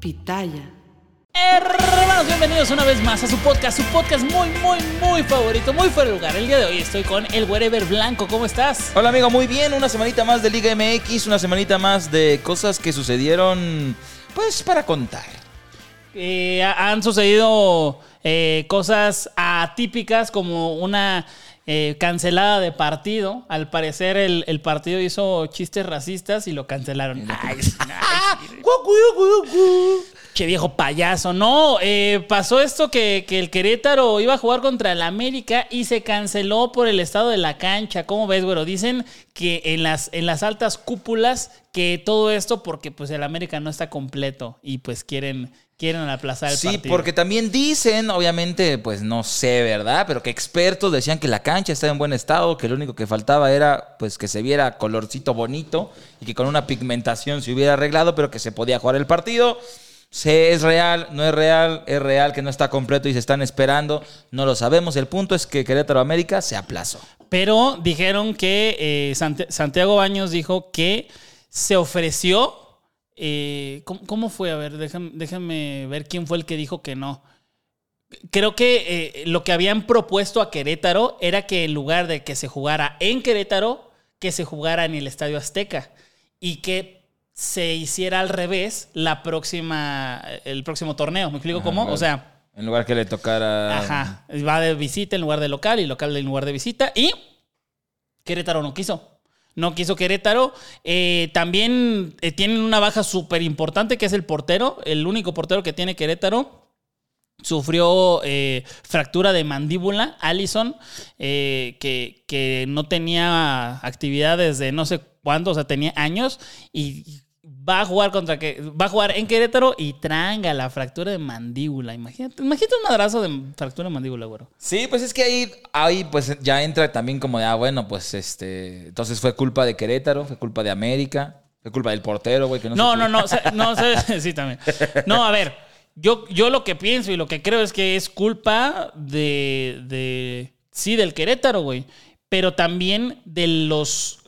Pitaya. Hermanos, bienvenidos una vez más a su podcast, su podcast muy, muy, muy favorito, muy fuera de lugar. El día de hoy estoy con el Wherever Blanco. ¿Cómo estás? Hola amigo, muy bien. Una semanita más de Liga MX, una semanita más de cosas que sucedieron, pues para contar. Eh, ha- han sucedido eh, cosas atípicas como una eh, cancelada de partido. Al parecer el, el partido hizo chistes racistas y lo cancelaron. Che viejo payaso. No, eh, pasó esto que, que el Querétaro iba a jugar contra el América y se canceló por el estado de la cancha. ¿Cómo ves, güero? Dicen que en las, en las altas cúpulas que todo esto porque pues el América no está completo y pues quieren, quieren aplazar el Sí, partido. porque también dicen, obviamente, pues no sé, ¿verdad? Pero que expertos decían que la cancha estaba en buen estado, que lo único que faltaba era pues que se viera colorcito bonito y que con una pigmentación se hubiera arreglado, pero que se podía jugar el partido. Se es real, no es real, es real que no está completo y se están esperando, no lo sabemos. El punto es que Querétaro América se aplazó. Pero dijeron que eh, Santiago Baños dijo que se ofreció. Eh, ¿cómo, cómo fue? A ver, déjame, déjame ver quién fue el que dijo que no. Creo que eh, lo que habían propuesto a Querétaro era que en lugar de que se jugara en Querétaro, que se jugara en el Estadio Azteca y que se hiciera al revés la próxima, el próximo torneo. ¿Me explico cómo? O sea, En lugar que le tocara... Ajá. Va de visita en lugar de local y local en lugar de visita. Y Querétaro no quiso. No quiso Querétaro. Eh, también eh, tienen una baja súper importante que es el portero. El único portero que tiene Querétaro. Sufrió eh, fractura de mandíbula, Allison, que, que no tenía actividad desde no sé cuándo, o sea, tenía años. Y va a jugar contra que va a jugar en Querétaro y tranga la fractura de mandíbula. Imagínate, imagínate un madrazo de fractura de mandíbula, güero. Sí, pues es que ahí, ahí pues ya entra también como de, ah, bueno, pues este, entonces fue culpa de Querétaro, fue culpa de América, fue culpa del portero, güey, que no No, se no, no, no, se- sí, también. No, a ver, yo, yo lo que pienso y lo que creo es que es culpa de, de sí, del Querétaro, güey, pero también de los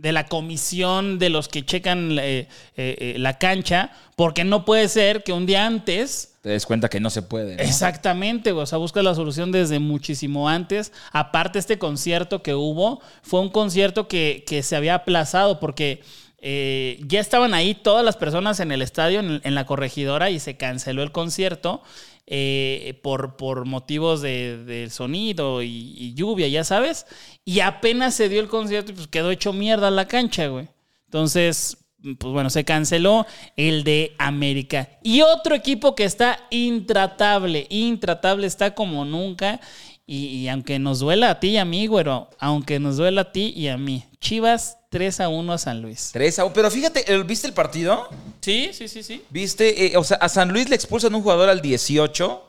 de la comisión de los que checan eh, eh, eh, la cancha, porque no puede ser que un día antes Te des cuenta que no se puede. ¿no? Exactamente, güey. o sea, busca la solución desde muchísimo antes. Aparte, este concierto que hubo fue un concierto que, que se había aplazado porque eh, ya estaban ahí todas las personas en el estadio, en, la corregidora, y se canceló el concierto eh, por, por motivos de, sonido y, lluvia, ya sabes. Y apenas se dio el concierto pues quedó hecho mierda la cancha, güey. Entonces, pues bueno, se canceló el de América. Y otro equipo que está intratable, intratable, está como nunca. Y, y aunque nos duela a ti y a mí, güero, aunque nos duela a ti y a mí, Chivas 3 a 1 a San Luis. Tres a uno. Pero fíjate, ¿el- ¿viste el partido? Sí, sí, sí, sí. ¿Viste? Eh, o sea, a San Luis le expulsan un jugador al 18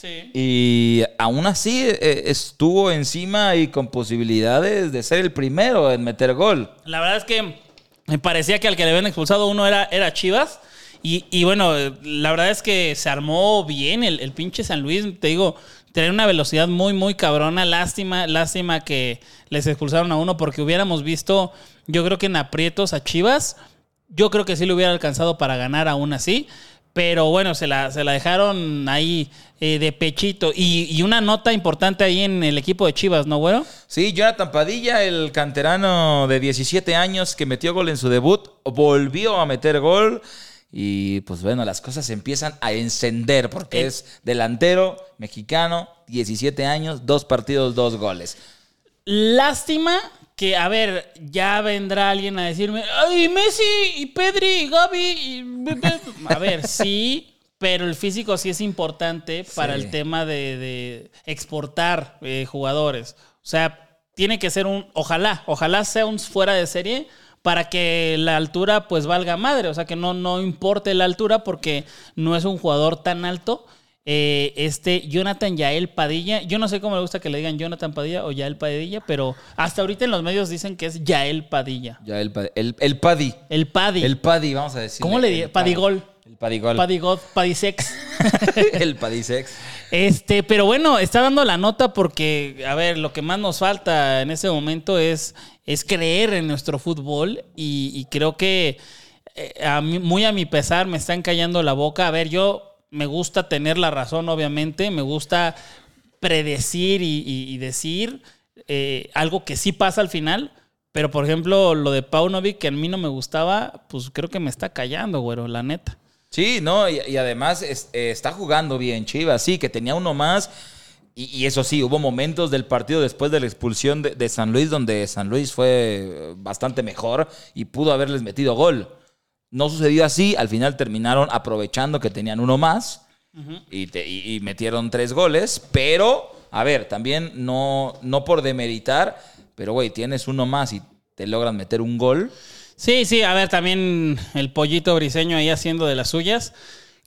Sí. y aún así eh, estuvo encima y con posibilidades de ser el primero en meter gol. La verdad es que me parecía que al que le habían expulsado uno era, era Chivas. Y, y bueno, la verdad es que se armó bien el, el pinche San Luis. Te digo, tenía una velocidad muy, muy cabrona. Lástima, lástima que les expulsaron a uno porque hubiéramos visto, yo creo que en aprietos a Chivas. Yo creo que sí lo hubiera alcanzado para ganar aún así. Pero bueno, se la, se la dejaron ahí eh, de pechito. Y, y una nota importante ahí en el equipo de Chivas, ¿no, güero? Sí, Jonathan Padilla, el canterano de 17 años que metió gol en su debut, volvió a meter gol. Y pues bueno, las cosas empiezan a encender porque El- es delantero mexicano, 17 años, dos partidos, dos goles. Lástima que, a ver, ya vendrá alguien a decirme, ay, Messi y Pedri y Gaby. y- A ver, sí, pero el físico sí es importante para Sí. el tema de, de exportar eh, jugadores. O sea, tiene que ser un, ojalá, ojalá sea un fuera de serie para que la altura pues valga madre, o sea, que no, no importe la altura porque no es un jugador tan alto. Eh, este Jonathan Yael Padilla, yo no sé cómo le gusta que le digan Jonathan Padilla o Yael Padilla, pero hasta ahorita en los medios dicen que es Yael Padilla. Ya el, pa- el, el Paddy. El Paddy. El Paddy, vamos a decir. ¿Cómo le di- Padigol. El Padigol. Paddy God, Paddy Sex. el Padisex. Este, pero bueno, está dando la nota porque, a ver, lo que más nos falta en ese momento es, es creer en nuestro fútbol y, creo que eh, a mí- muy a mi pesar me están callando la boca. A ver, yo me gusta tener la razón, obviamente, me gusta predecir y decir eh, algo que sí pasa al final. Pero, por ejemplo, lo de Paunovic, que a mí no me gustaba, pues creo que me está callando, güero, la neta. Sí, no, y, y además es- eh, está jugando bien Chivas, sí, que tenía uno más. Y, y eso sí, hubo momentos del partido después de la expulsión de, de San Luis donde San Luis fue eh, bastante mejor y pudo haberles metido gol. No sucedió así, al final terminaron aprovechando que tenían uno más y, te- y- y metieron tres goles, pero, a ver, también no, no por demeritar, pero güey, tienes uno más y te logran meter un gol. Sí, sí, a ver, también el pollito briseño ahí haciendo de las suyas.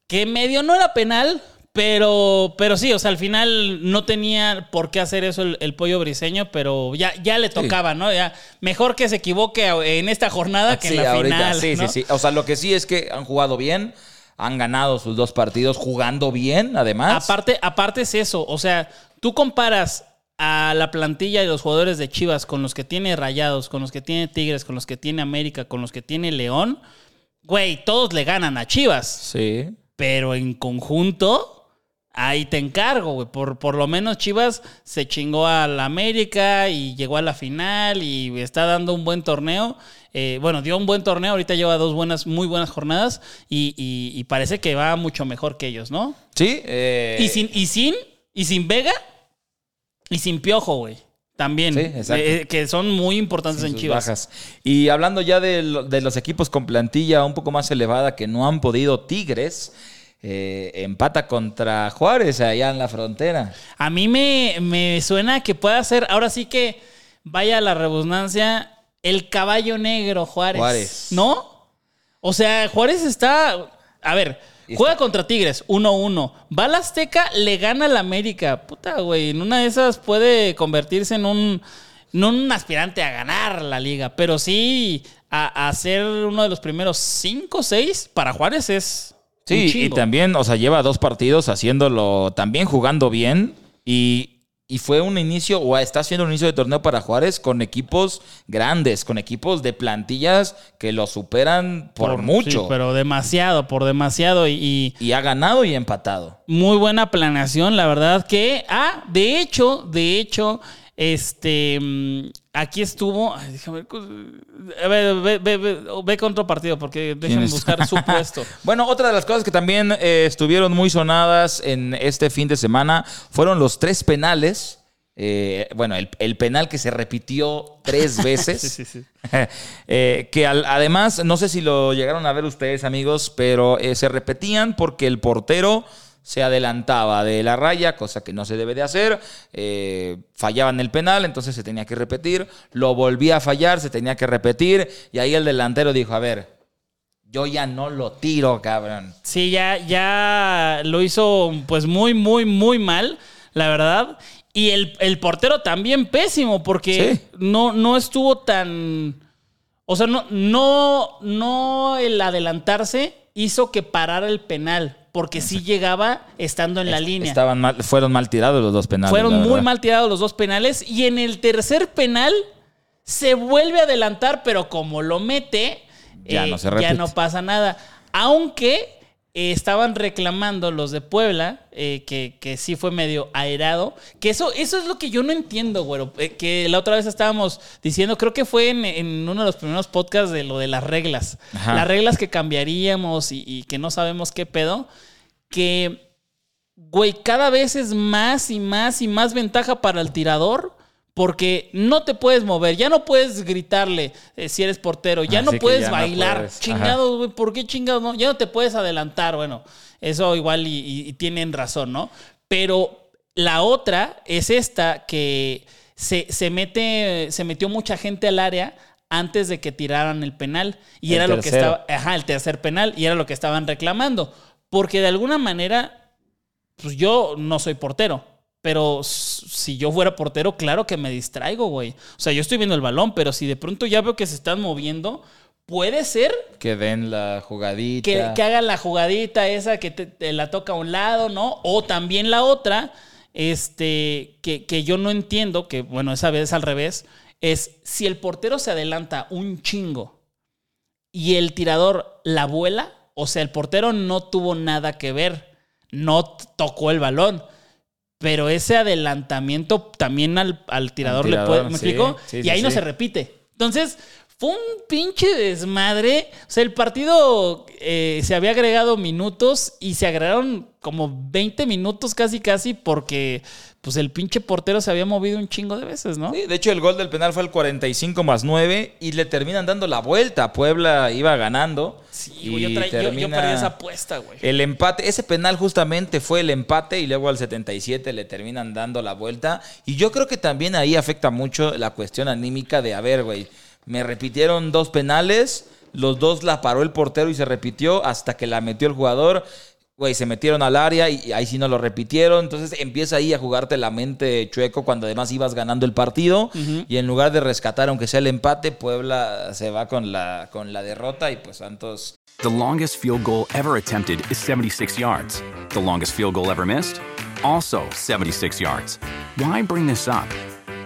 Que medio no era penal, pero, pero sí, o sea, al final no tenía por qué hacer eso el, el pollo briseño, pero ya, ya le tocaba, ¿no? Ya, mejor que se equivoque en esta jornada que en la ahorita, final. Sí, ¿no? sí, sí. O sea, lo que sí es que han jugado bien, han ganado sus dos partidos jugando bien, además. Aparte, aparte es eso, o sea, tú comparas a la plantilla y los jugadores de Chivas con los que tiene Rayados, con los que tiene Tigres, con los que tiene América, con los que tiene León, güey, todos le ganan a Chivas. Sí. Pero en conjunto, ahí te encargo, güey. Por, por lo menos Chivas se chingó a la América y llegó a la final y está dando un buen torneo. Eh, bueno, dio un buen torneo, ahorita lleva dos buenas, muy buenas jornadas y, y- y parece que va mucho mejor que ellos, ¿no? Sí. eh, Y sin, y sin, y sin Vega y sin Piojo, güey. También. Sí, exacto. Eh, que son muy importantes sin en Chivas. bajas. Y hablando ya de, lo- de los equipos con plantilla un poco más elevada que no han podido, Tigres eh, empata contra Juárez allá en la frontera. A mí me, me suena que pueda ser, ahora sí que vaya la redundancia, el caballo negro Juárez. Juárez. ¿No? O sea, Juárez está. A ver, juega contra Tigres 1-1. Va la Azteca, le gana al América. Puta, güey. En una de esas puede convertirse en un. No un aspirante a ganar la liga, pero sí a, a ser uno de los primeros 5 o 6 para Juárez es. Sí, y también, o sea, lleva dos partidos haciéndolo, también jugando bien. Y, y fue un inicio, o está haciendo un inicio de torneo para Juárez con equipos grandes, con equipos de plantillas que lo superan por, mucho. Sí, pero demasiado, por demasiado. y- y Y ha ganado y empatado. muy buena planeación, la verdad que, ah, de hecho, de hecho, este, mm, aquí estuvo, ay, déjame ver, a ver, ve, ve, ve, ve con otro partido porque déjenme buscar su puesto. Bueno, otra de las cosas que también eh, estuvieron muy sonadas en este fin de semana fueron los tres penales. Eh, bueno, el, el penal que se repitió tres veces. Sí, sí, sí. Eh, que al- además, no sé si lo llegaron a ver ustedes, amigos, pero se repetían porque el portero se adelantaba de la raya, cosa que no se debe de hacer. eh, fallaban el penal, entonces se tenía que repetir. Lo volvía a fallar, se tenía que repetir. Y ahí el delantero dijo: A ver, yo ya no lo tiro, cabrón. Sí, ya, ya lo hizo pues muy, muy, muy mal, la verdad. Y el, el portero también pésimo, porque Sí. no, no estuvo tan. O sea, no, no, no el adelantarse hizo que parara el penal, porque sí llegaba estando en la línea. Estaban mal- fueron mal tirados los dos penales. Fueron muy mal tirados los dos penales. Y en el tercer penal se vuelve a adelantar, pero como lo mete, Ya eh, no se ya no pasa nada. Aunque eh, estaban reclamando los de Puebla, eh, que, que sí fue medio aerado, que eso, eso es lo que yo no entiendo, güero, eh, que la otra vez estábamos diciendo, creo que fue en, en uno de los primeros podcasts de lo de las reglas, Ajá. las reglas que cambiaríamos y, y que no sabemos qué pedo, que, güey, cada vez es más y más y más ventaja para el tirador. Porque no te puedes mover, ya no puedes gritarle eh, si eres portero, ya Así no puedes ya no bailar. puedes. Chingados, güey, ¿por qué chingados no? Ya no te puedes adelantar, bueno, eso igual y, y- y tienen razón, ¿no? Pero la otra es esta que se, se mete, se metió mucha gente al área antes de que tiraran el penal. Y El era lo que estaba, ajá, el tercer penal, y era lo que estaban reclamando. Porque de alguna manera, pues yo no soy portero. Pero si yo fuera portero, claro que me distraigo, güey. O sea, yo estoy viendo el balón, pero si de pronto ya veo que se están moviendo, puede ser Que den la jugadita. que, que haga la jugadita esa que te, te la toca a un lado, ¿no? O también la otra, este, que, que yo no entiendo, que bueno, esa vez al revés, es si el portero se adelanta un chingo y el tirador la vuela, o sea, el portero no tuvo nada que ver, no tocó el balón. Pero ese adelantamiento también al, al tirador, le puede. ¿Me sí, explico? sí, y sí, ahí no se repite. Entonces, fue un pinche desmadre. O sea, el partido eh, se había agregado minutos y se agregaron como 20 minutos casi, casi, porque pues el pinche portero se había movido un chingo de veces, ¿no? Sí, de hecho, el gol del penal fue el 45 más 9 y le terminan dando la vuelta. Puebla iba ganando. Sí, güey, yo, y traí- yo- yo perdí esa apuesta, güey. El empate, ese penal justamente fue el empate y luego al 77 le terminan dando la vuelta. Y yo creo que también ahí afecta mucho la cuestión anímica de, a ver, güey, me repitieron dos penales, los dos la paró el portero y se repitió hasta que la metió el jugador. Güey, se metieron al área y ahí sí no lo repitieron. Entonces empieza ahí a jugarte la mente chueco cuando además ibas ganando el partido. Y en lugar de rescatar, aunque sea el empate, Puebla se va con la, con la derrota y pues Santos The longest field goal ever attempted is 76 yards. The longest field goal ever missed? Also 76 yards. Why bring this up?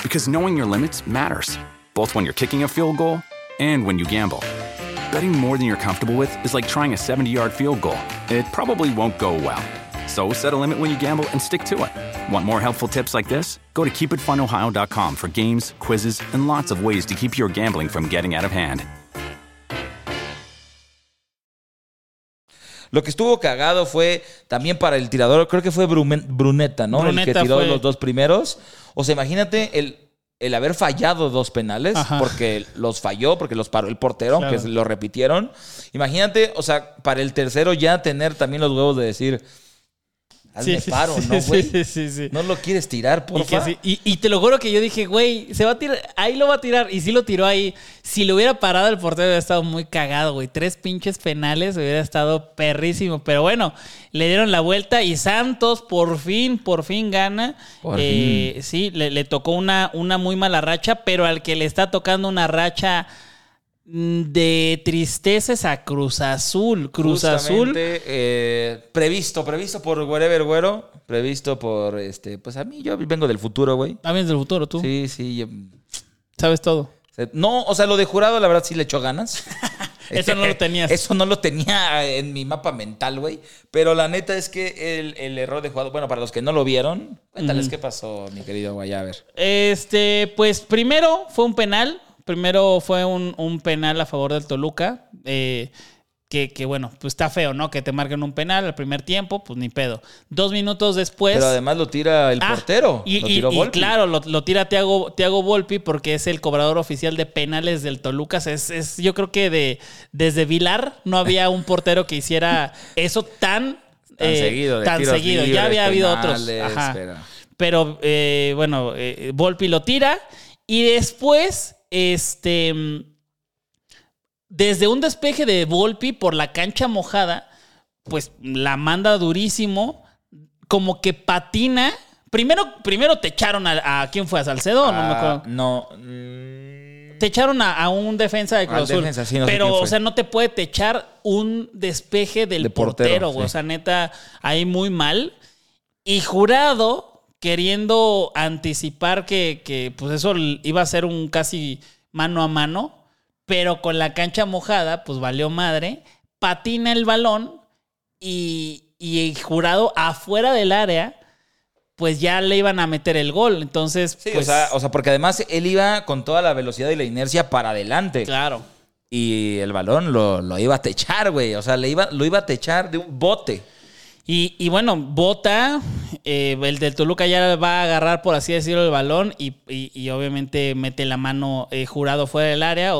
Because knowing your limits matters, both when you're kicking a field goal and when you gamble. Betting more than you're comfortable with is like trying a 70 yard field goal. It probably won't go well. So set a limit when you gamble and stick to it. Want more helpful tips like this? Go to keepitfunohio.com for games, quizzes, and lots of ways to keep your gambling from getting out of hand. Lo que estuvo cagado fue también para el tirador, creo que fue Brumen- Bruneta, ¿no? el que tiró fue- los dos primeros. O sea, imagínate el, el haber fallado dos penales, Ajá. porque los falló, porque los paró el portero, Claro. que lo repitieron. Imagínate, o sea, para el tercero ya tener también los huevos de decir, hazme paro, ¿no, güey? Sí, sí, sí. No lo quieres tirar, que sí- y- y te lo juro que yo dije, güey, se va a tirar, ahí lo va a tirar. Y sí lo tiró ahí. Si lo hubiera parado el portero hubiera estado muy cagado, güey. Tres pinches penales hubiera estado perrísimo. Pero bueno, le dieron la vuelta y Santos por fin, por fin gana. Por Eh, Sí, le, le tocó una, una muy mala racha, pero al que le está tocando una racha de tristezas a Cruz Azul. Cruz Azul. Eh, previsto, previsto por Wherever Güero, previsto por, este, pues a mí, yo vengo del futuro, güey. También del futuro, tú. Sí, sí, yo- Sabes todo. No, o sea, lo de jurado, la verdad, sí le echó ganas. Eso no lo tenías. Eso no lo tenía en mi mapa mental, güey. Pero la neta es que el, el error de jurado, bueno, para los que no lo vieron, cuéntales qué pasó, mi querido Guayaber. Este, pues primero fue un penal. Primero fue un, un penal a favor del Toluca. eh, que, que, bueno, pues está feo, ¿no? Que te marquen un penal al primer tiempo, pues ni pedo. Dos minutos después. Pero además lo tira el Ah, portero. Y, lo y- tiró y Volpi. claro, lo, lo tira Tiago, Tiago Volpi porque es el cobrador oficial de penales del Toluca. Es, es- yo creo que de, desde Vilar no había un portero que hiciera eso tan, Tan eh, seguido, de tan tiros seguido. libres, ya había habido otros. penales, Ajá. pero- Pero eh, bueno, eh, Volpi lo tira y después, este, desde un despeje de Volpi por la cancha mojada, pues la manda durísimo, como que patina. Primero, primero te echaron a, a- quién fue a Salcedo, no me Ah, acuerdo. No. Te echaron a, a un defensa de Cruz Azul. defensa, sí, no sé pero, o sea, no te puede techar un despeje del De portero, portero, güey. sí. O sea, neta, ahí muy mal. Y jurado, queriendo anticipar que, que, pues eso iba a ser un casi mano a mano, pero con la cancha mojada, pues valió madre. Patina el balón y, y el jurado afuera del área, pues ya le iban a meter el gol. Entonces, Sí, pues, o, sea, o sea, porque además él iba con toda la velocidad y la inercia para adelante. claro. Y el balón lo, lo iba a techar, güey. O sea, le iba, lo iba a techar de un bote. Y, y bueno, Bota, eh, el del Toluca ya va a agarrar, por así decirlo, el balón y, obviamente mete la mano eh, jurado fuera del área.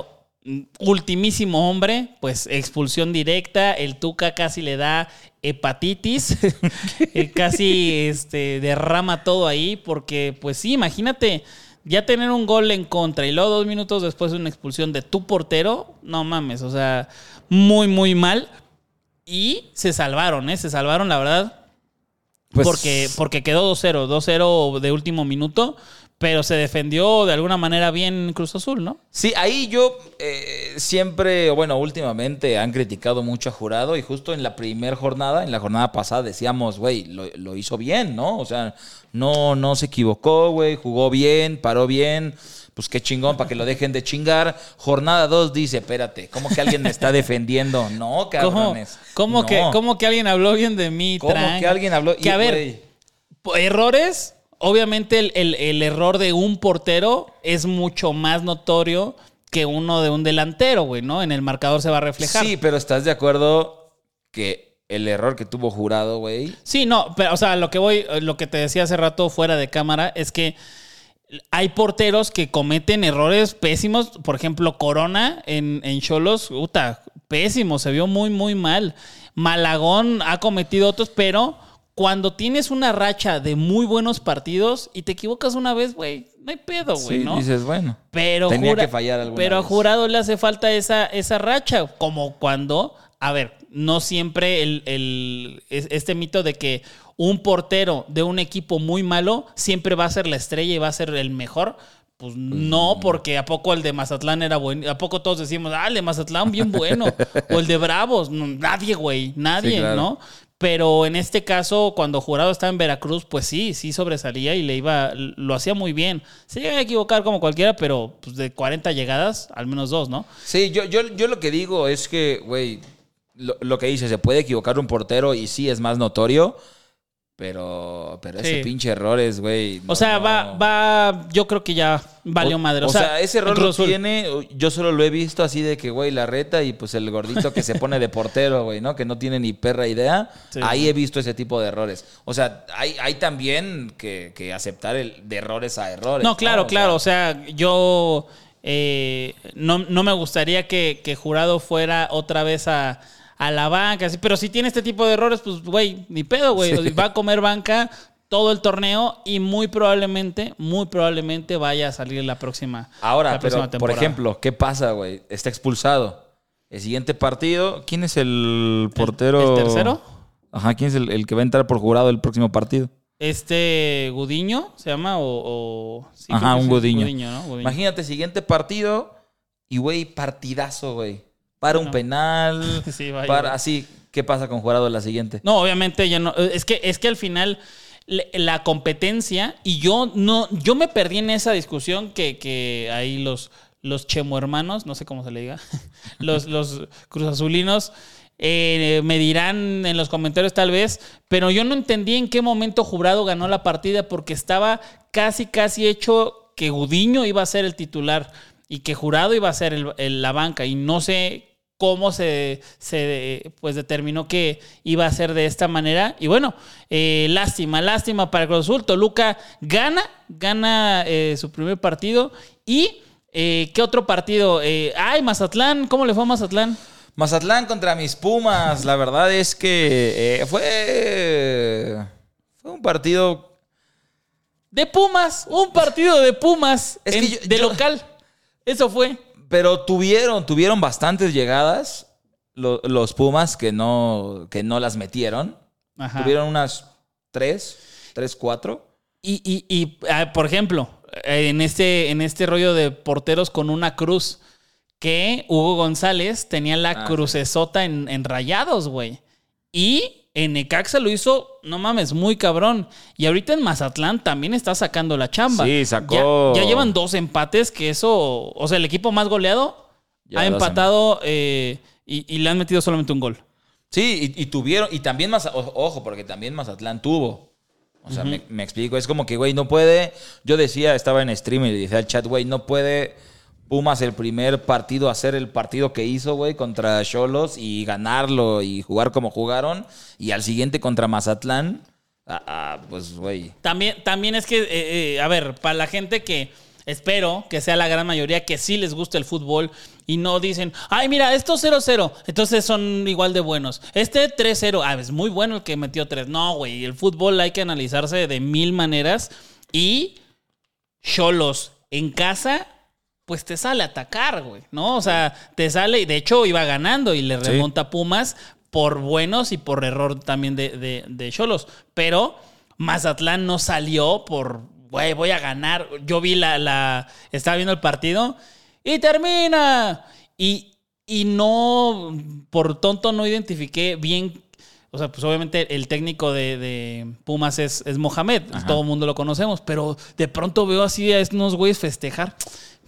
Mm, Ultimísimo hombre, pues expulsión directa. El Tuca casi le da hepatitis, Eh, casi este, derrama todo ahí, porque pues sí, imagínate. Ya tener un gol en contra y luego dos minutos después una expulsión de tu portero, no mames, o sea, muy, muy mal. Y se salvaron, ¿eh? Se salvaron, la verdad. Pues- porque, porque quedó 2-0, 2-0 de último minuto, pero se defendió de alguna manera bien Cruz Azul, ¿no? Sí, ahí yo eh, siempre, o bueno, últimamente han criticado mucho a Jurado y justo en la primera jornada, en la jornada pasada decíamos, güey, lo, lo hizo bien, ¿no? O sea, no, no se equivocó, güey, jugó bien, paró bien, pues qué chingón para que lo dejen de chingar. Jornada 2 dice, espérate, ¿cómo que alguien me está defendiendo? No, ¿Cómo, cabrones. cómo no. que, cómo que alguien habló bien de mí? ¿Cómo que alguien habló? Que Y, a ver, errores, obviamente el, el- el error de un portero es mucho más notorio que uno de un delantero, güey, ¿no? En el marcador se va a reflejar. Sí, pero ¿estás de acuerdo que el error que tuvo Jurado, güey? Sí, no, pero, o sea, lo que voy, lo que te decía hace rato fuera de cámara es que hay porteros que cometen errores pésimos. Por ejemplo, Corona en, en Cholos, puta, pésimo, se vio muy, muy mal. Malagón ha cometido otros, pero cuando tienes una racha de muy buenos partidos y te equivocas una vez, güey, no hay pedo, güey, Sí, ¿no? dices, bueno. Pero, Tenía jura- que fallar alguna pero a. Jurado le hace falta esa, esa racha, como cuando, a ver, no siempre el, el- es- este mito de que un portero de un equipo muy malo siempre va a ser la estrella y va a ser el mejor. Pues no, porque ¿a poco el de Mazatlán era bueno? ¿A poco todos decimos, ah, el de Mazatlán bien bueno? o el de Bravos. No, nadie, güey, nadie, Sí, claro. ¿no? Pero en este caso, cuando Jurado estaba en Veracruz, pues sí, sí sobresalía y le iba, lo hacía muy bien. Se llega a equivocar como cualquiera, pero pues de 40 llegadas, al menos dos, ¿no? Sí, yo, yo, yo lo que digo es que, güey, lo, lo que dice, se puede equivocar un portero y sí es más notorio, pero, pero ese Sí. pinche error es, güey. no, O sea, no. va, va, yo creo que ya valió O- madre. O, sea, ese error lo tiene, yo solo lo he visto así de que, güey, la reta y pues el gordito que se pone de portero, güey, ¿no? Que no tiene ni perra idea. Sí. Ahí he visto ese tipo de errores. O sea, hay, hay también que, que aceptar el, de errores a errores. No, claro, claro. O sea, yo eh, no, no me gustaría que, que Jurado fuera otra vez a, a la banca, así, pero si tiene este tipo de errores, pues, güey, ni pedo, güey. Va a comer banca todo el torneo y muy probablemente, muy probablemente vaya a salir la próxima. Ahora, la pero, próxima por ejemplo, ¿qué pasa, güey? Está expulsado. El siguiente partido, ¿quién es el portero? el tercero? Ajá, ¿quién es el, el que va a entrar por jurado el próximo partido? Este Gudiño se llama o. o- sí, Ajá, un Gudiño. ¿no? Gudiño. Imagínate, siguiente partido y, güey, partidazo, güey. Para un penal, Sí, vaya, para así. ¿Qué pasa con jurado en la siguiente? No, obviamente ya no. Es que, es que al final la competencia, y yo no, yo me perdí en esa discusión que, que ahí los, los chemo hermanos, no sé cómo se le diga, los, los cruzazulinos. eh, me dirán en los comentarios tal vez, pero yo no entendí en qué momento Jurado ganó la partida porque estaba casi, casi hecho que Gudiño iba a ser el titular y que Jurado iba a ser el- el- la banca y no sé cómo se, se, pues determinó que iba a ser de esta manera. Y bueno, eh, lástima, lástima para el Cruz Azul. Toluca gana, gana eh, su primer partido. ¿Y eh, qué otro partido? Ay, Mazatlán, ¿cómo le fue a Mazatlán? Mazatlán contra mis Pumas. La verdad es que fue. Fue un partido. De Pumas, un partido de Pumas Es que en- yo- de yo- local. Eso fue. Pero tuvieron, tuvieron bastantes llegadas. lo- los Pumas que no, que no las metieron. Ajá. Tuvieron unas tres, tres, cuatro. Y, y- y, ah, por ejemplo, en este, en este rollo de porteros con una cruz, que Hugo González tenía la Ah, crucesota en, en rayados, güey. Y en Necaxa lo hizo, no mames, muy cabrón. Y ahorita en Mazatlán también está sacando la chamba. Sí, sacó- Ya, ya llevan dos empates, que eso, o sea, el equipo más goleado Ya ha empatado eh, y, y le han metido solamente un gol. Sí, y, y tuvieron, y también más, ojo, porque también Mazatlán tuvo. O sea, me, me explico, es como que, güey, no puede, yo decía, estaba en stream y le dije al chat, güey, no puede Pumas el primer partido hacer el partido que hizo, güey, contra Cholos y ganarlo y jugar como jugaron, y al siguiente contra Mazatlán, ah, pues, güey. También, también es que, eh, eh, a ver, para la gente que espero que sea la gran mayoría que sí les gusta el fútbol y no dicen, ay, mira, estos 0-0, entonces son igual de buenos. Este 3-0, ah, es muy bueno el que metió 3. No, güey, el fútbol hay que analizarse de mil maneras y Cholos en casa pues te sale a atacar, güey, ¿no? O sea, te sale, y de hecho iba ganando y le remonta a Pumas por buenos y por error también de Cholos. Pero Mazatlán no salió por, güey, voy a ganar. Yo vi la, la, estaba viendo el partido y termina. Y, y no, por tonto no identifiqué bien o sea, pues obviamente el técnico de, Pumas es, es Mohamed, todo el mundo lo conocemos, pero de pronto veo así a unos güeyes festejar.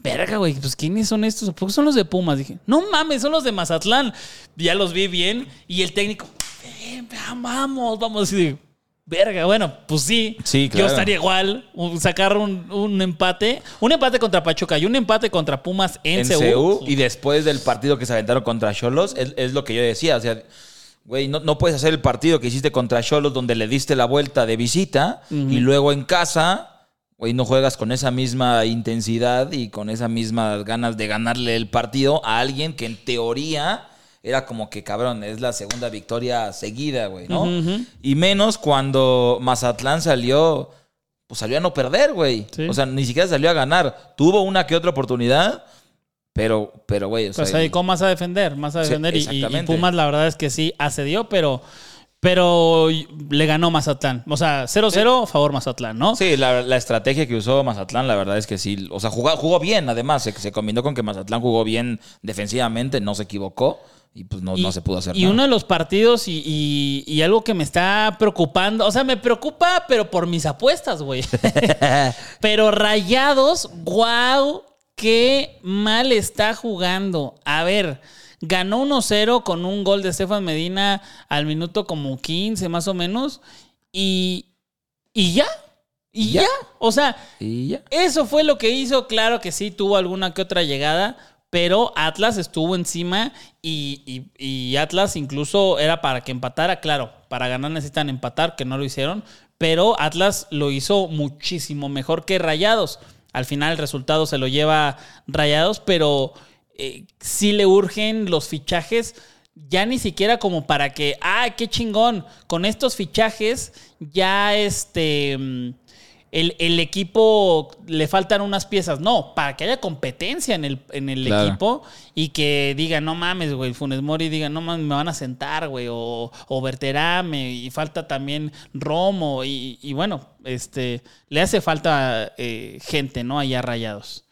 Verga, güey, pues ¿quiénes son estos? ¿Por qué son los de Pumas? Dije, no mames, son los de Mazatlán. Ya los vi bien y el técnico, vamos, vamos. Así verga, bueno, pues sí. Sí, claro. Yo estaría igual, sacar un, empate. Un empate contra Pachuca y un empate contra Pumas en, en Y después del partido que se aventaron contra Cholos, es, lo que yo decía. O sea, güey, no, no, puedes hacer el partido que hiciste contra Cholos donde le diste la vuelta de visita y luego en casa güey, no juegas con esa misma intensidad y con esas mismas ganas de ganarle el partido a alguien que en teoría era como que, cabrón, es la segunda victoria seguida, güey, ¿no? Y menos cuando Mazatlán salió, pues salió a no perder, güey. O sea, ni siquiera salió a ganar. Tuvo una que otra oportunidad, pero, pero, güey. O pues ahí, ¿cómo más a defender? Más a defender. y, y, Pumas, la verdad es que sí, accedió, pero pero le ganó Mazatlán. O sea, 0-0 a favor Mazatlán, ¿no? Sí, la, estrategia que usó Mazatlán, la verdad es que sí. O sea, jugó, jugó bien, además. Se, se, combinó con que Mazatlán jugó bien defensivamente, no se equivocó. Y pues no, no se pudo hacer y uno de los partidos y, y, algo que me está preocupando, o sea, me preocupa, pero por mis apuestas, güey. pero Rayados, wow, qué mal está jugando. A ver, Ganó 1-0 con un gol de Estefan Medina al minuto como 15 más o menos. Y, y ya. Y ya. O sea, eso fue lo que hizo. Claro que sí, tuvo alguna que otra llegada. Pero Atlas estuvo encima y, y, Atlas incluso era para que empatara. Claro, para ganar necesitan empatar, que no lo hicieron. Pero Atlas lo hizo muchísimo mejor que Rayados. Al final el resultado se lo lleva Rayados, pero eh, sí le urgen los fichajes, ya ni siquiera como para que, ah, qué chingón, con estos fichajes ya este... Mm, el, equipo le faltan unas piezas. No, para que haya competencia en el, en el equipo y que diga, no mames, güey, Funes Mori diga, no mames, me van a sentar, güey, o, o Verterame, y falta también Romo, y, bueno, este, le hace falta eh, gente, ¿no? Allá rayados.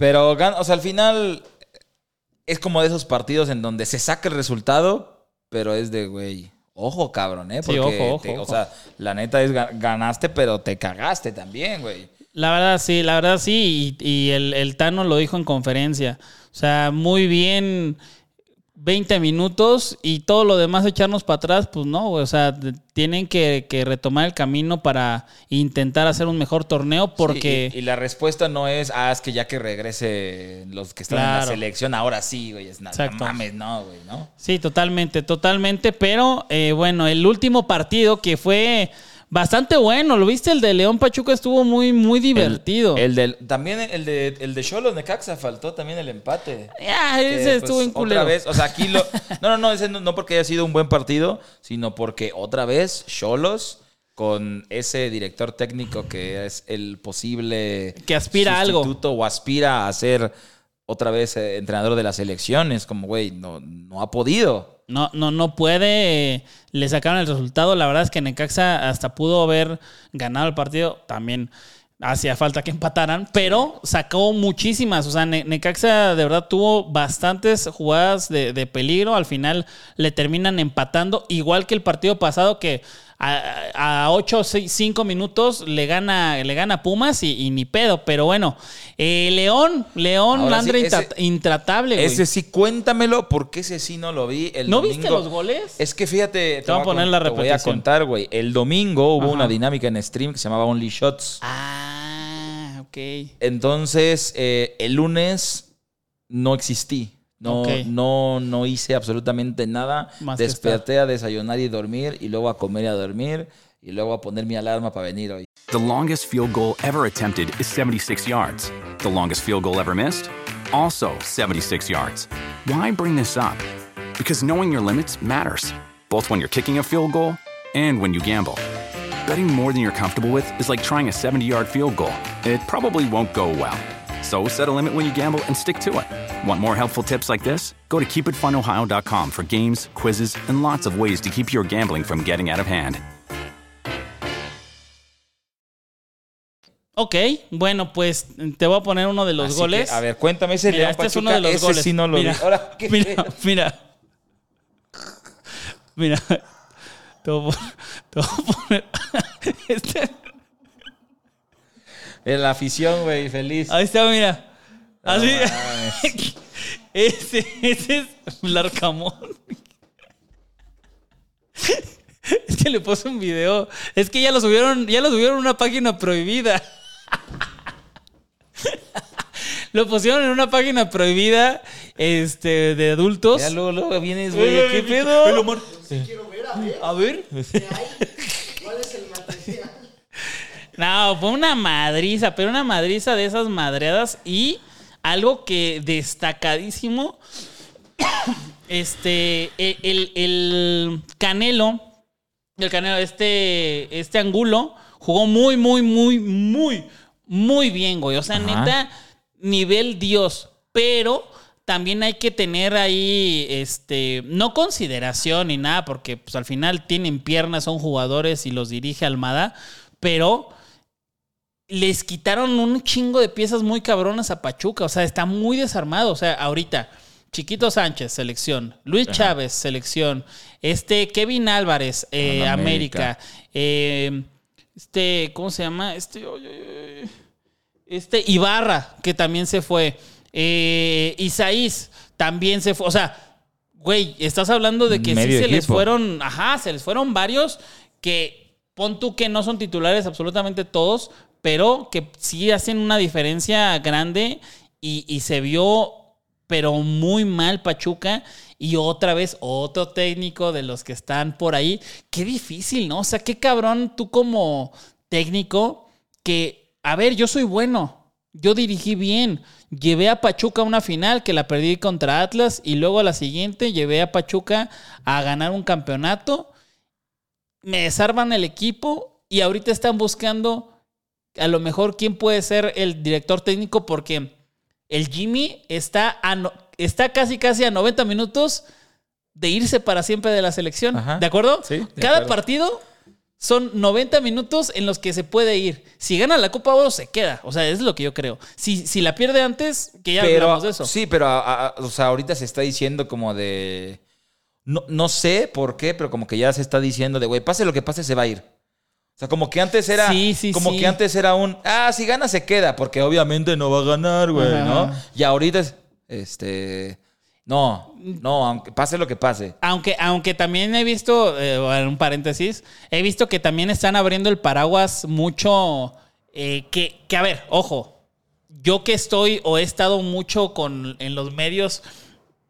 Pero, o sea, al final es como de esos partidos en donde se saca el resultado, pero es de, güey, ojo, cabrón, ¿eh? Porque, ojo, ojo, O sea, la neta es ganaste, pero te cagaste también, güey. La verdad, sí, la verdad, sí. Y, y el, el Tano lo dijo en conferencia. O sea, muy bien 20 minutos y todo lo demás echarnos para atrás, pues no, o sea, tienen que, retomar el camino para intentar hacer un mejor torneo porque... y, la respuesta no es, ah, es que ya que regrese los que están en la selección, ahora sí, güey, es nada, mames, no, güey, ¿no? Sí, totalmente, totalmente, pero eh, bueno, el último partido que fue bastante bueno. ¿Lo viste? El de León Pachuca estuvo muy, muy divertido. El, del, también el de el de Cholos Necaxa faltó también el empate. Ya, ese estuvo pues, en culero. Otra vez, o sea, aquí lo. No, no, no, ese no, porque haya sido un buen partido, sino porque otra vez Cholos con ese director técnico que es el posible que aspira a algo o aspira a ser otra vez eh, entrenador de las elecciones, como güey, no, no ha podido. No, no, no puede. Le sacaron el resultado. La verdad es que Necaxa hasta pudo haber ganado el partido. También hacía falta que empataran, pero sacó muchísimas. O sea, Ne- Necaxa de verdad tuvo bastantes jugadas de, de peligro. Al final le terminan empatando, igual que el partido pasado que a, a 8 o 5 minutos le gana, le gana Pumas y, y ni pedo. Pero bueno, eh, León, León, sí, Landre ese- intratable, güey. Ese sí, cuéntamelo, porque ese sí no lo vi. El ¿No viste domingo. los goles? Es que fíjate, Te voy a poner la Te voy a contar, güey. El domingo hubo Ajá. una dinámica en stream que se llamaba Only Shots. Ah, ok. Entonces, eh, el lunes no existí. No, Ok. no, no hice absolutamente nada. Más Desperté a desayunar y dormir, y luego a comer y a dormir, y luego a poner mi alarma para venir hoy. The longest field goal ever attempted is 76 yards. The longest field goal ever missed? Also 76 yards. Why bring this up? Because knowing your limits matters, both when you're kicking a field goal and when you gamble. Betting more than you're comfortable with is like trying a 70 yard field goal. It probably won't go well. So set a limit when you gamble and stick to it. Want more helpful tips like this? Go to keepitfunohio.com for games, quizzes, and lots of ways to keep your gambling from getting out of hand. Ok, bueno, pues te voy a poner uno de los Así que, goles. a ver, cuéntame ese Mira, León este es uno de los ese goles. sí no lo mira, vi. Ahora, ¿qué mira, mira. Mira. Te voy a poner. Te voy a poner este- En la afición, güey, feliz. ahí está, mira. Así. mames. ese, ese es Larcamón. Es que le puse un video. Es que ya lo subieron, ya lo subieron a una página prohibida. Lo pusieron en una página prohibida este, de adultos. Ya luego, luego vienes, Güey, güey, ¿qué pedo? A ver. No, fue una madriza, pero una madriza de esas madreadas y algo que destacadísimo. Este, e- el, el Canelo, el Canelo, este, este Angulo, jugó muy, muy, muy, muy, muy bien, güey. O sea, Ajá. neta, nivel Dios. Pero también hay que tener ahí, este, no consideración ni nada, porque pues al final tienen piernas, son jugadores y los dirige Almada, pero les quitaron un chingo de piezas muy cabronas a Pachuca. O sea, está muy desarmado. O sea, ahorita, Chiquito Sánchez, selección. Luis Chávez, selección. Este, Kevin Álvarez, eh, América. América. Eh, este, ¿cómo se llama? Este, este Ibarra, que también se fue. Eh, Isaís, también se fue. O sea, güey, estás hablando de que Medio sí se les fueron, ajá, se les fueron varios que pon tú que no son titulares absolutamente todos, pero que sí hacen una diferencia grande y, se vio, pero muy mal Pachuca. Y otra vez otro técnico de los que están por ahí. Qué difícil, ¿no? O sea, qué cabrón tú como técnico que, a ver, yo soy bueno, yo dirigí bien, llevé a Pachuca a una final que la perdí contra Atlas y luego a la siguiente llevé a Pachuca a ganar un campeonato me desarman el equipo y ahorita están buscando a lo mejor quién puede ser el director técnico porque el Jimmy está, a no- está casi casi a 90 minutos de irse para siempre de la selección. Ajá. ¿De acuerdo? Sí, de Cada acuerdo. partido son 90 minutos en los que se puede ir. Si gana la Copa Oro, se queda. O sea, es lo que yo creo. Si, si la pierde antes, que ya pero, hablamos de eso. Sí, pero a- a- o sea, ahorita se está diciendo como de. No, no sé por qué, pero como que ya se está diciendo de, güey, pase lo que pase, se va a ir. O sea, como que antes era. Sí, sí, como sí. que antes era un. Ah, si gana, se queda, porque obviamente no va a ganar, güey, Ajá. ¿no? Y ahorita es. Este. No, no, aunque pase lo que pase. Aunque, aunque también he visto, eh, en un paréntesis, he visto que también están abriendo el paraguas mucho. eh, que, que, a ver, ojo, yo que estoy o he estado mucho con, en los medios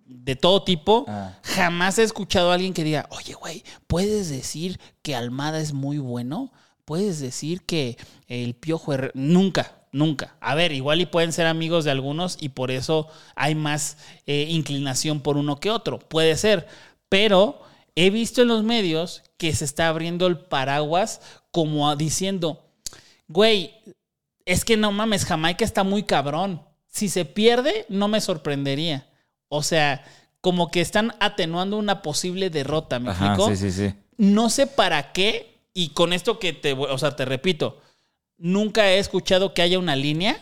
de todo tipo, Ah. jamás he escuchado a alguien que diga, oye, güey, ¿puedes decir que Almada es muy bueno? ¿Puedes decir que el Piojo Herrera-?" Nunca, nunca. A ver, igual y pueden ser amigos de algunos y por eso hay más eh, inclinación por uno que otro. Puede ser. Pero he visto en los medios que se está abriendo el paraguas como diciendo, güey, es que no mames, Jamaica está muy cabrón. Si se pierde, no me sorprendería. O sea, como que están atenuando una posible derrota, ¿me Ajá, explico? sí, sí, sí. No sé para qué, y con esto que te, o sea, te repito, nunca he escuchado que haya una línea,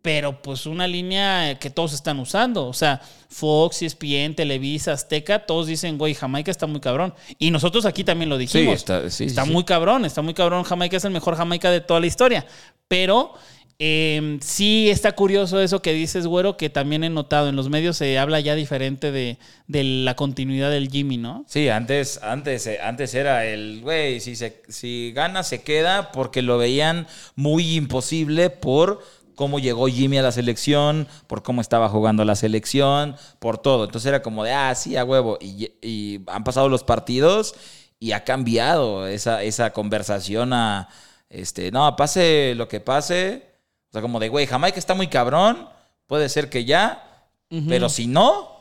pero pues una línea que todos están usando. O sea, Fox, ESPN, Televisa, Azteca, todos dicen, güey, Jamaica está muy cabrón. Y nosotros aquí también lo dijimos. está- sí, está sí, muy cabrón, está muy cabrón. Jamaica es el mejor Jamaica de toda la historia. Pero eh, sí está curioso eso que dices, güero, que también he notado. En los medios se habla ya diferente de, de la continuidad del Jimmy, ¿no? Sí, antes, antes, eh, antes era el, güey, si, se- si gana se queda porque lo veían muy imposible por cómo llegó Jimmy a la selección, por cómo estaba jugando la selección, por todo. Entonces era como de, ah, sí, a huevo. Y, y han pasado los partidos y ha cambiado esa, esa conversación a, este, no, pase lo que pase. O sea, como de, güey, Jamaica está muy cabrón, puede ser que ya, pero si no,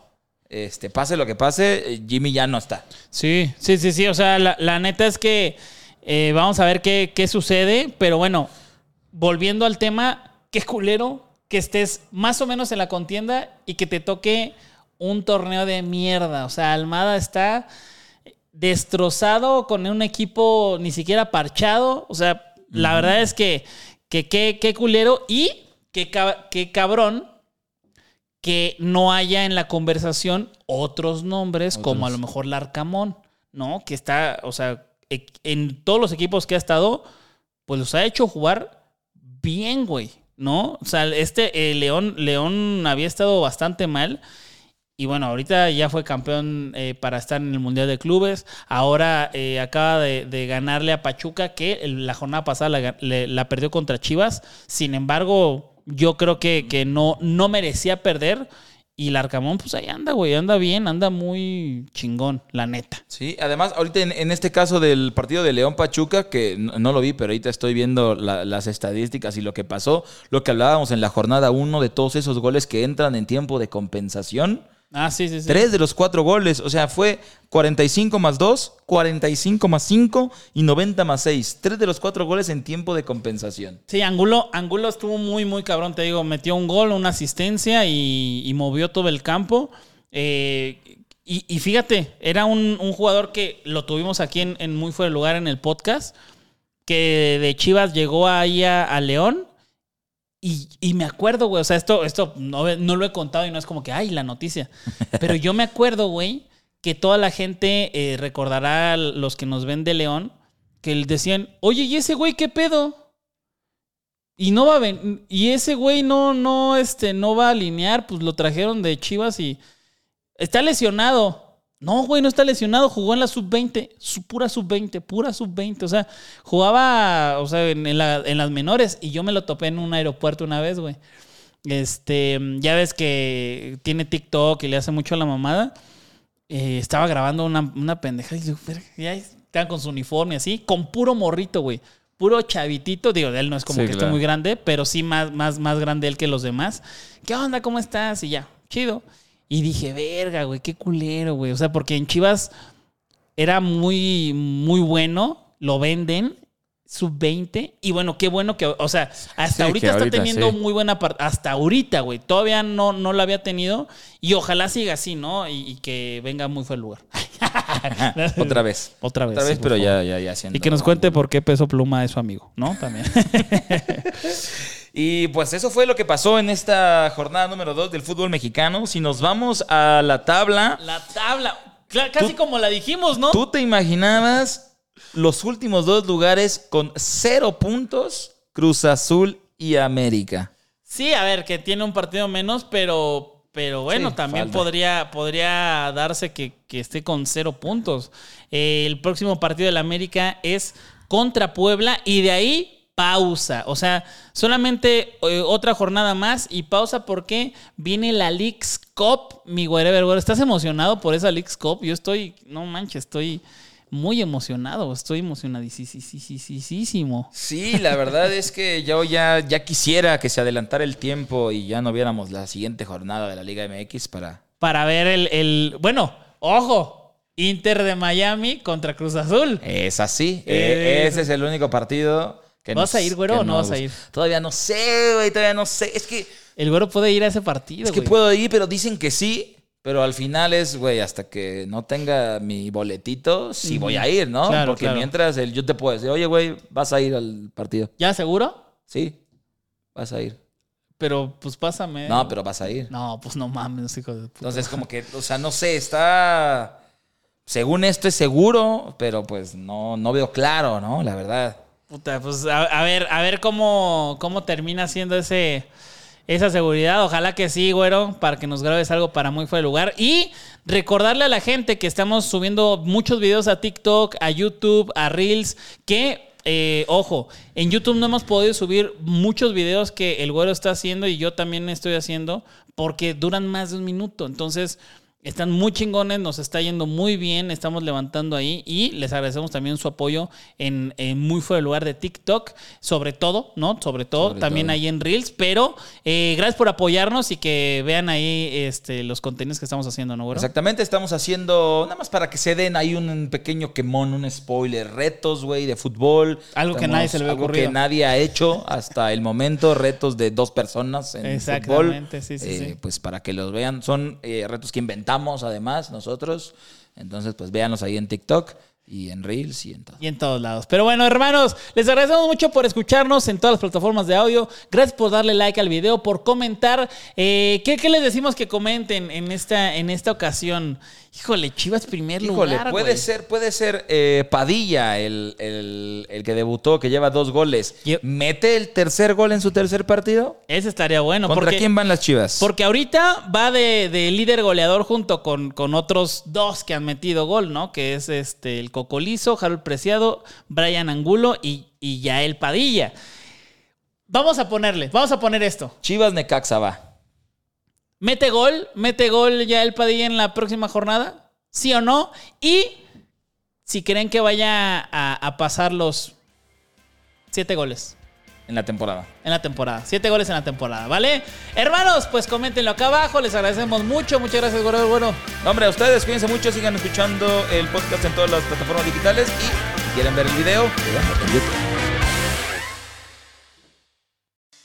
este, pase lo que pase, eh, Jimmy ya no está. Sí, sí, sí, sí. O sea, la, la neta es que eh, vamos a ver qué, qué sucede. Pero bueno, volviendo al tema, qué culero que estés más o menos en la contienda y que te toque un torneo de mierda. O sea, Almada está destrozado con un equipo ni siquiera parchado. O sea, la verdad es que que qué qué culero y qué, qué cabrón que no haya en la conversación otros nombres como a lo mejor Larcamón, ¿no? Que está, o sea, e- en todos los equipos que ha estado, pues los ha hecho jugar bien, güey, ¿no? O sea, este eh, León, León había estado bastante mal. Y bueno, ahorita ya fue campeón eh, para estar en el Mundial de Clubes. Ahora eh, acaba de, ganarle a Pachuca, que la jornada pasada la, le- perdió contra Chivas. Sin embargo, yo creo que, que no, no merecía perder. Y el Arcamón, pues ahí anda, güey. Anda bien, anda muy chingón, la neta. Sí, además, ahorita en, este caso del partido de León Pachuca, que no, lo vi, pero ahorita estoy viendo la- las estadísticas y lo que pasó, lo que hablábamos en la jornada 1 de todos esos goles que entran en tiempo de compensación. Ah, sí, sí, sí. Tres de los cuatro goles, o sea, fue 45 más 2, 45 más 5 y 90 más 6. Tres de los cuatro goles en tiempo de compensación. Sí, Angulo, Angulo estuvo muy, muy cabrón, te digo, metió un gol, una asistencia y, y movió todo el campo. Eh, y, y fíjate, era un, un jugador que lo tuvimos aquí en, en Muy Fuera de Lugar en el podcast, que de Chivas llegó ahí a, a León. Y, y me acuerdo, güey, o sea, esto, esto no, no lo he contado y no es como que, ay, la noticia. Pero yo me acuerdo, güey, que toda la gente eh, recordará, a los que nos ven de León, que decían, oye, ¿y ese güey qué pedo? Y no va a ven y ese güey no, no, este, no va a alinear, pues lo trajeron de Chivas y está lesionado. No, güey, no está lesionado, jugó en la sub-20, su pura sub-20, pura sub-20, o sea, jugaba, o sea, en, en la- en las menores y yo me lo topé en un aeropuerto una vez, güey. Este, ya ves que tiene TikTok y le hace mucho a la mamada. Eh, estaba grabando una, una pendeja y ya estaban con su uniforme así, con puro morrito, güey. Puro chavitito, digo, él no es como Sí, que esté muy grande, pero sí más, más, más grande él que los demás. ¿Qué onda? ¿Cómo estás? Y ya, chido. Y dije, verga, güey, qué culero, güey. O sea, porque en Chivas era muy, muy bueno, lo venden, sub-20, y bueno, qué bueno que, o sea, hasta Sí, ahorita está ahorita, teniendo sí. muy buena parte, hasta ahorita, güey, todavía no, no la había tenido, y ojalá siga así, ¿no? Y, y que venga muy fue el lugar. Otra vez. Otra vez. Otra vez, pero ya, ya, ya haciendo. Y que nos cuente por qué Peso Pluma es su amigo, ¿no? También. Y pues eso fue lo que pasó en esta jornada número 2 del fútbol mexicano. Si nos vamos a la tabla, la tabla, casi Tú- como la dijimos, ¿no? ¿tú te imaginabas los últimos dos lugares con cero puntos? Cruz Azul y América. Sí, a ver, que tiene un partido menos, pero, pero bueno, Sí, también falta. podría, podría darse que, que esté con cero puntos. Eh, el próximo partido del América es contra Puebla y de ahí pausa. O sea, solamente eh, otra jornada más y pausa porque viene la Leagues Cup, mi güero. ¿Estás emocionado por esa Leagues Cup? Yo estoy, no manches, estoy muy emocionado, estoy emocionadísimo. Sí, la verdad es que yo ya, ya quisiera que se adelantara el tiempo y ya no viéramos la siguiente jornada de la Liga MX para... para ver el, el- bueno, ojo, Inter de Miami contra Cruz Azul. Es así. Eh, E- ese es el único partido que ¿Vas a ir, güero, o no vas a ir? Todavía no sé, güey, todavía no sé. Es que, El güero puede ir a ese partido, es que güey. puedo ir, pero dicen que sí, Pero al final es, güey, hasta que no tenga mi boletito, sí voy a ir, ¿no? Claro, Porque claro. mientras el, yo te puedo decir, oye, güey, vas a ir al partido. ¿Ya seguro? Sí, vas a ir. Pero pues pásame. No, pero vas a ir. No, pues no mames, hijo de puta. Entonces, como que, o sea, no sé, está. Según esto es seguro, pero pues no, no veo claro, ¿no? La verdad. Puta, pues a, ver, a ver cómo, cómo termina siendo ese, esa seguridad. Ojalá que sí, güero, para que nos grabes algo para muy fuera de lugar. Y recordarle a la gente que estamos subiendo muchos videos a TikTok, a YouTube, a Reels, que, eh, ojo, en YouTube no hemos podido subir muchos videos que el güero está haciendo y yo también estoy haciendo porque duran más de un minuto. Entonces... Están muy chingones, nos está yendo muy bien, estamos levantando ahí y les agradecemos también su apoyo en, en muy fuera de lugar de TikTok, sobre todo, ¿no? Sobre todo, Sobre también todo. ahí en Reels, pero eh, gracias por apoyarnos y que vean ahí este, los contenidos que estamos haciendo, ¿no, güero? Exactamente, estamos haciendo, nada más para que se den ahí un pequeño quemón, un spoiler, retos, güey, de fútbol. Algo que nadie se le había algo ocurrido. que nadie ha hecho hasta el momento, retos de dos personas en fútbol. Exactamente, sí, sí, Eh, sí. Pues para que los vean, son eh, retos que inventamos además nosotros. Entonces, pues véanlos ahí en TikTok y en Reels y en todo. Y en todos lados. Pero bueno, hermanos, les agradecemos mucho por escucharnos en todas las plataformas de audio. Gracias por darle like al video, por comentar. Eh, ¿qué, qué les decimos que comenten en esta, en esta ocasión? Híjole, Chivas primer Híjole, lugar. puede güey. ser, puede ser eh, Padilla, el, el- el que debutó, que lleva dos goles. Yo- ¿Mete el tercer gol en su tercer partido? Ese estaría bueno. ¿Contra porque, quién van las Chivas? Porque ahorita va de, de líder goleador junto con, con otros dos que han metido gol, ¿no? Que es este el Cocolizo, Harold Preciado, Brian Angulo y, y Yael Padilla. Vamos a ponerle, vamos a poner esto. Chivas Necaxa va. ¿Mete gol? ¿Mete gol Yael Padilla en la próxima jornada? ¿Sí o no? Y si creen que vaya a, a pasar los siete goles. En la temporada. en la temporada. Siete goles en la temporada, ¿vale? Hermanos, pues coméntenlo acá abajo. Les agradecemos mucho. Muchas gracias, Gordo. Bueno, No, hombre, a ustedes cuídense mucho, sigan escuchando el podcast en todas las plataformas digitales y si quieren ver el video, en YouTube.